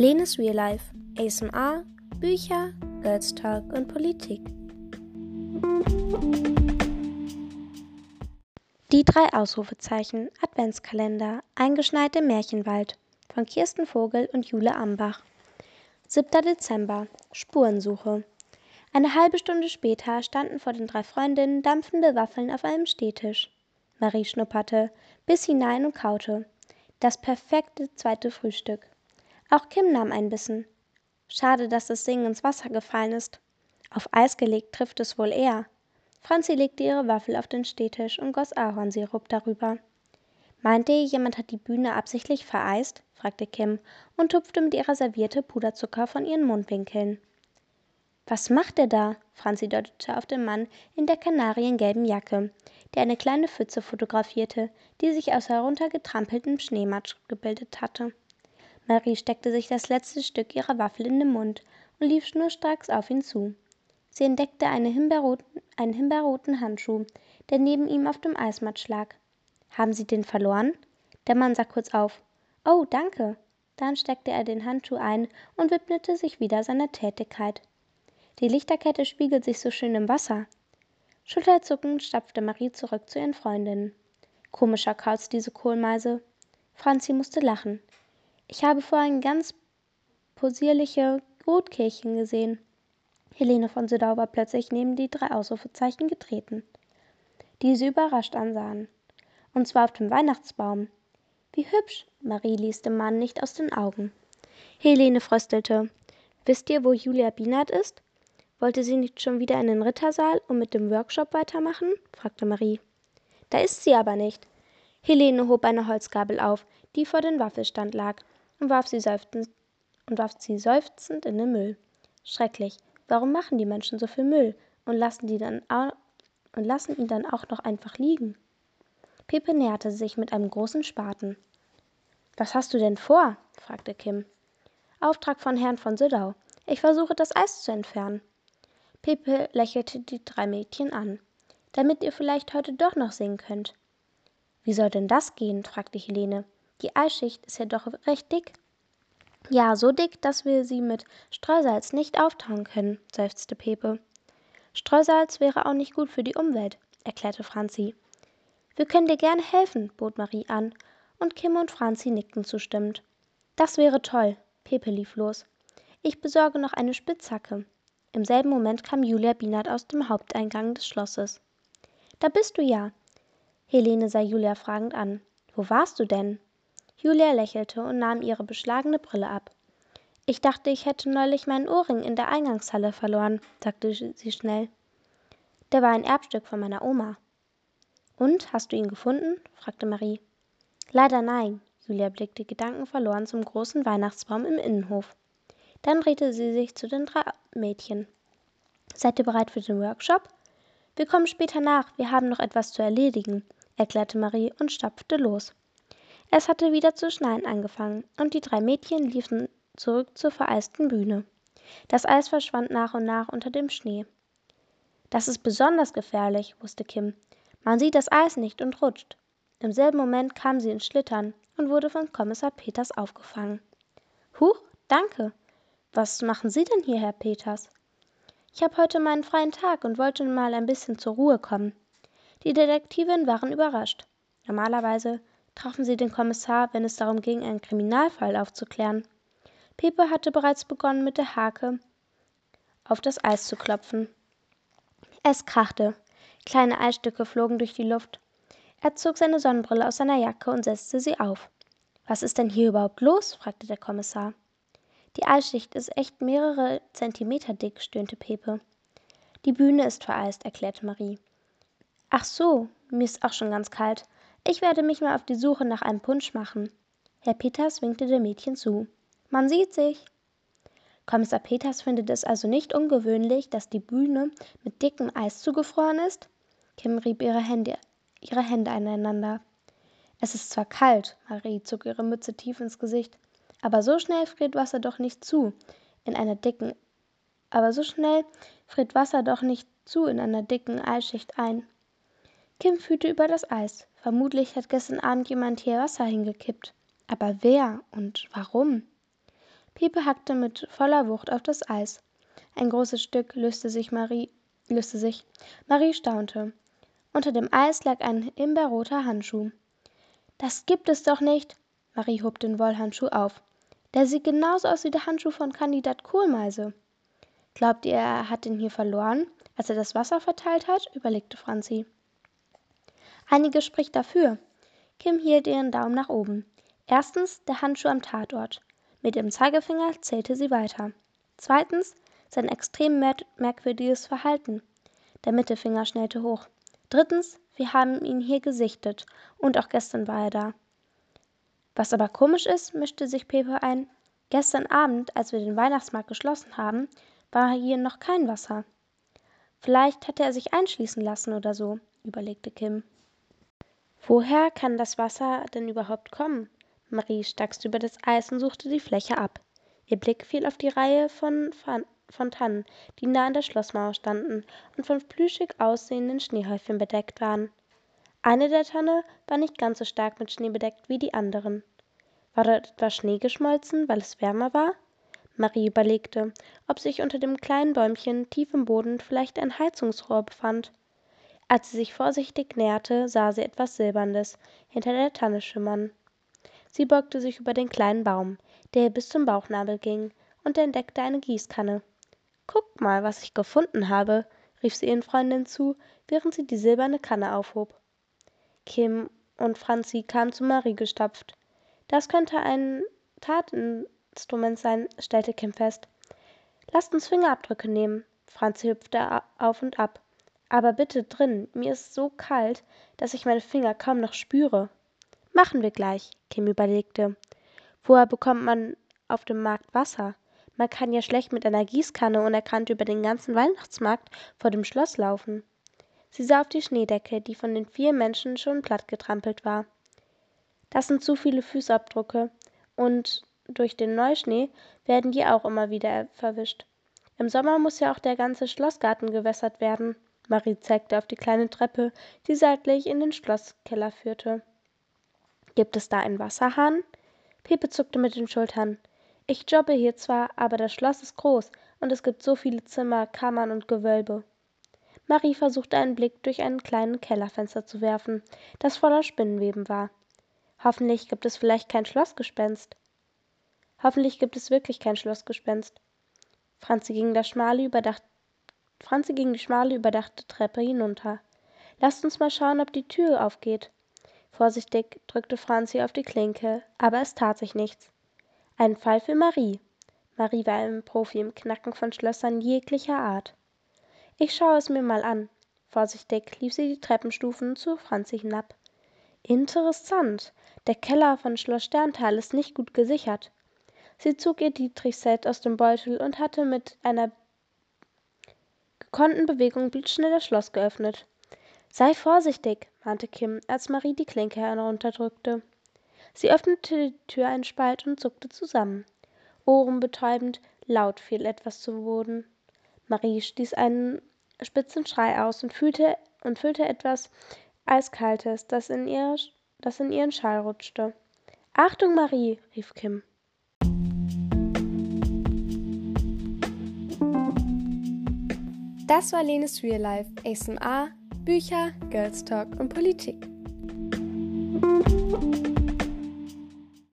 Lenes Real Life, ASMR, Bücher, Girls Talk und Politik. Die drei Ausrufezeichen Adventskalender, eingeschneit im Märchenwald von Kirsten Vogel und Jule Ambach. 7. Dezember, Spurensuche. Eine halbe Stunde später standen vor den drei Freundinnen dampfende Waffeln auf einem Stehtisch. Marie schnupperte, biss hinein und kaute. Das perfekte zweite Frühstück. Auch Kim nahm ein Bissen. Schade, dass das Singen ins Wasser gefallen ist. Auf Eis gelegt trifft es wohl eher. Franzi legte ihre Waffel auf den Stehtisch und goss Ahornsirup darüber. Meinte ihr, jemand hat die Bühne absichtlich vereist? fragte Kim und tupfte mit ihrer Serviette Puderzucker von ihren Mundwinkeln. Was macht er da? Franzi deutete auf den Mann in der kanariengelben Jacke, der eine kleine Pfütze fotografierte, die sich aus heruntergetrampeltem Schneematsch gebildet hatte. Marie steckte sich das letzte Stück ihrer Waffel in den Mund und lief schnurstracks auf ihn zu. Sie entdeckte einen himbeerroten Handschuh, der neben ihm auf dem Eismatsch lag. Haben Sie den verloren? Der Mann sah kurz auf. Oh, danke. Dann steckte er den Handschuh ein und widmete sich wieder seiner Tätigkeit. Die Lichterkette spiegelt sich so schön im Wasser. Schulterzuckend stapfte Marie zurück zu ihren Freundinnen. Komischer Kauz, diese Kohlmeise. Franzi musste lachen. Ich habe vorhin ganz posierliche Rotkehlchen gesehen. Helene von Södau war plötzlich neben die drei Ausrufezeichen getreten, die sie überrascht ansahen. Und zwar auf dem Weihnachtsbaum. Wie hübsch! Marie ließ dem Mann nicht aus den Augen. Helene fröstelte. Wisst ihr, wo Julia Bienert ist? Wollte sie nicht schon wieder in den Rittersaal und mit dem Workshop weitermachen? fragte Marie. Da ist sie aber nicht. Helene hob eine Holzgabel auf, die vor dem Waffelstand lag, und warf sie seufzend, und warf sie seufzend in den Müll. Schrecklich. Warum machen die Menschen so viel Müll und lassen, die dann und lassen ihn dann auch noch einfach liegen? Pepe näherte sich mit einem großen Spaten. Was hast du denn vor? fragte Kim. Auftrag von Herrn von Südau. Ich versuche das Eis zu entfernen. Pepe lächelte die drei Mädchen an. Damit ihr vielleicht heute doch noch singen könnt. Wie soll denn das gehen? fragte Helene. Die Eisschicht ist ja doch recht dick. Ja, so dick, dass wir sie mit Streusalz nicht auftauen können, seufzte Pepe. Streusalz wäre auch nicht gut für die Umwelt, erklärte Franzi. Wir können dir gerne helfen, bot Marie an, und Kim und Franzi nickten zustimmend. Das wäre toll. Pepe lief los. Ich besorge noch eine Spitzhacke. Im selben Moment kam Julia Bienert aus dem Haupteingang des Schlosses. Da bist du ja. Helene sah Julia fragend an. Wo warst du denn? Julia lächelte und nahm ihre beschlagene Brille ab. Ich dachte, ich hätte neulich meinen Ohrring in der Eingangshalle verloren, sagte sie schnell. Der war ein Erbstück von meiner Oma. Und, hast du ihn gefunden? fragte Marie. Leider nein. Julia blickte gedankenverloren zum großen Weihnachtsbaum im Innenhof. Dann drehte sie sich zu den drei Mädchen. Seid ihr bereit für den Workshop? Wir kommen später nach, wir haben noch etwas zu erledigen, erklärte Marie und stapfte los. Es hatte wieder zu schneien angefangen, und die drei Mädchen liefen zurück zur vereisten Bühne. Das Eis verschwand nach und nach unter dem Schnee. Das ist besonders gefährlich, wusste Kim. Man sieht das Eis nicht und rutscht. Im selben Moment kam sie ins Schlittern und wurde von Kommissar Peters aufgefangen. Huch, danke. Was machen Sie denn hier, Herr Peters? Ich habe heute meinen freien Tag und wollte mal ein bisschen zur Ruhe kommen. Die Detektivinnen waren überrascht. Normalerweise trafen sie den Kommissar, wenn es darum ging, einen Kriminalfall aufzuklären. Pepe hatte bereits begonnen, mit der Hake auf das Eis zu klopfen. Es krachte. Kleine Eisstücke flogen durch die Luft. Er zog seine Sonnenbrille aus seiner Jacke und setzte sie auf. Was ist denn hier überhaupt los? fragte der Kommissar. Die Eisschicht ist echt mehrere Zentimeter dick, stöhnte Pepe. Die Bühne ist vereist, erklärte Marie. Ach so, mir ist auch schon ganz kalt. Ich werde mich mal auf die Suche nach einem Punsch machen. Herr Peters winkte dem Mädchen zu. Man sieht sich. Kommissar Peters findet es also nicht ungewöhnlich, dass die Bühne mit dickem Eis zugefroren ist? Kim rieb ihre Hände, ihre Hände aneinander. Es ist zwar kalt, Marie zog ihre Mütze tief ins Gesicht, aber so schnell friert Wasser doch nicht zu in einer dicken aber so schnell friert Wasser doch nicht zu in einer dicken Eisschicht ein. Kim fühlte über das Eis. Vermutlich hat gestern Abend jemand hier Wasser hingekippt. Aber wer und warum? Pepe hackte mit voller Wucht auf das Eis. Ein großes Stück löste sich Marie, löste sich. Marie staunte. Unter dem Eis lag ein himbeerroter Handschuh. Das gibt es doch nicht. Marie hob den Wollhandschuh auf. Der sieht genauso aus wie der Handschuh von Kandidat Kohlmeise. Glaubt ihr, er hat den hier verloren, als er das Wasser verteilt hat? überlegte Franzi. Einiges spricht dafür. Kim hielt ihren Daumen nach oben. Erstens der Handschuh am Tatort. Mit ihrem Zeigefinger zählte sie weiter. Zweitens sein extrem merkwürdiges Verhalten. Der Mittelfinger schnellte hoch. Drittens, wir haben ihn hier gesichtet und auch gestern war er da. Was aber komisch ist, mischte sich Pepe ein. Gestern Abend, als wir den Weihnachtsmarkt geschlossen haben, war hier noch kein Wasser. Vielleicht hatte er sich einschließen lassen oder so, überlegte Kim. Woher kann das Wasser denn überhaupt kommen? Marie stackste über das Eis und suchte die Fläche ab. Ihr Blick fiel auf die Reihe von Fontanen, die nah an der Schlossmauer standen und von plüschig aussehenden Schneehäufchen bedeckt waren. Eine der Tanne war nicht ganz so stark mit Schnee bedeckt wie die anderen. War dort etwa Schnee geschmolzen, weil es wärmer war? Marie überlegte, ob sich unter dem kleinen Bäumchen tief im Boden vielleicht ein Heizungsrohr befand. Als sie sich vorsichtig näherte, sah sie etwas Silberndes hinter der Tanne schimmern. Sie beugte sich über den kleinen Baum, der ihr bis zum Bauchnabel ging, und entdeckte eine Gießkanne. Guck mal, was ich gefunden habe, rief sie ihren Freundinnen zu, während sie die silberne Kanne aufhob. Kim und Franzi kamen zu Marie gestapft. Das könnte ein Tatinstrument sein, stellte Kim fest. Lasst uns Fingerabdrücke nehmen. Franzi hüpfte auf und ab. Aber bitte drin, mir ist so kalt, dass ich meine Finger kaum noch spüre. Machen wir gleich, Kim überlegte. Woher bekommt man auf dem Markt Wasser? Man kann ja schlecht mit einer Gießkanne unerkannt über den ganzen Weihnachtsmarkt vor dem Schloss laufen. Sie sah auf die Schneedecke, die von den vier Menschen schon plattgetrampelt war. Das sind zu viele Fußabdrücke, und durch den Neuschnee werden die auch immer wieder verwischt. Im Sommer muss ja auch der ganze Schlossgarten gewässert werden. Marie zeigte auf die kleine Treppe, die seitlich in den Schlosskeller führte. Gibt es da einen Wasserhahn? Pepe zuckte mit den Schultern. Ich jobbe hier zwar, aber das Schloss ist groß und es gibt so viele Zimmer, Kammern und Gewölbe. Marie versuchte einen Blick durch einen kleinen Kellerfenster zu werfen, das voller Spinnenweben war. Hoffentlich gibt es vielleicht kein Schlossgespenst. Hoffentlich gibt es wirklich kein Schlossgespenst. Franzi ging, das schmale überdacht Franzi ging die schmale überdachte Treppe hinunter. Lasst uns mal schauen, ob die Tür aufgeht. Vorsichtig drückte Franzi auf die Klinke, aber es tat sich nichts. Ein Fall für Marie. Marie war ein Profi im Knacken von Schlössern jeglicher Art. Ich schaue es mir mal an. Vorsichtig lief sie die Treppenstufen zu Franzi hinab. Interessant. Der Keller von Schloss Sterntal ist nicht gut gesichert. Sie zog ihr Dietrichset aus dem Beutel und hatte mit einer gekonnten Bewegung blitzschnell das Schloss geöffnet. Sei vorsichtig, mahnte Kim, als Marie die Klinke herunterdrückte. Sie öffnete die Tür einen Spalt und zuckte zusammen. Ohrenbetäubend, laut fiel etwas zu Boden. Marie stieß einen spitzen Schrei aus und fühlte und fühlte etwas Eiskaltes, das in, ihr, das in ihren Schal rutschte. Achtung, Marie, rief Kim. Das war Lenes Real Life, ASMR, Bücher, Girls Talk und Politik.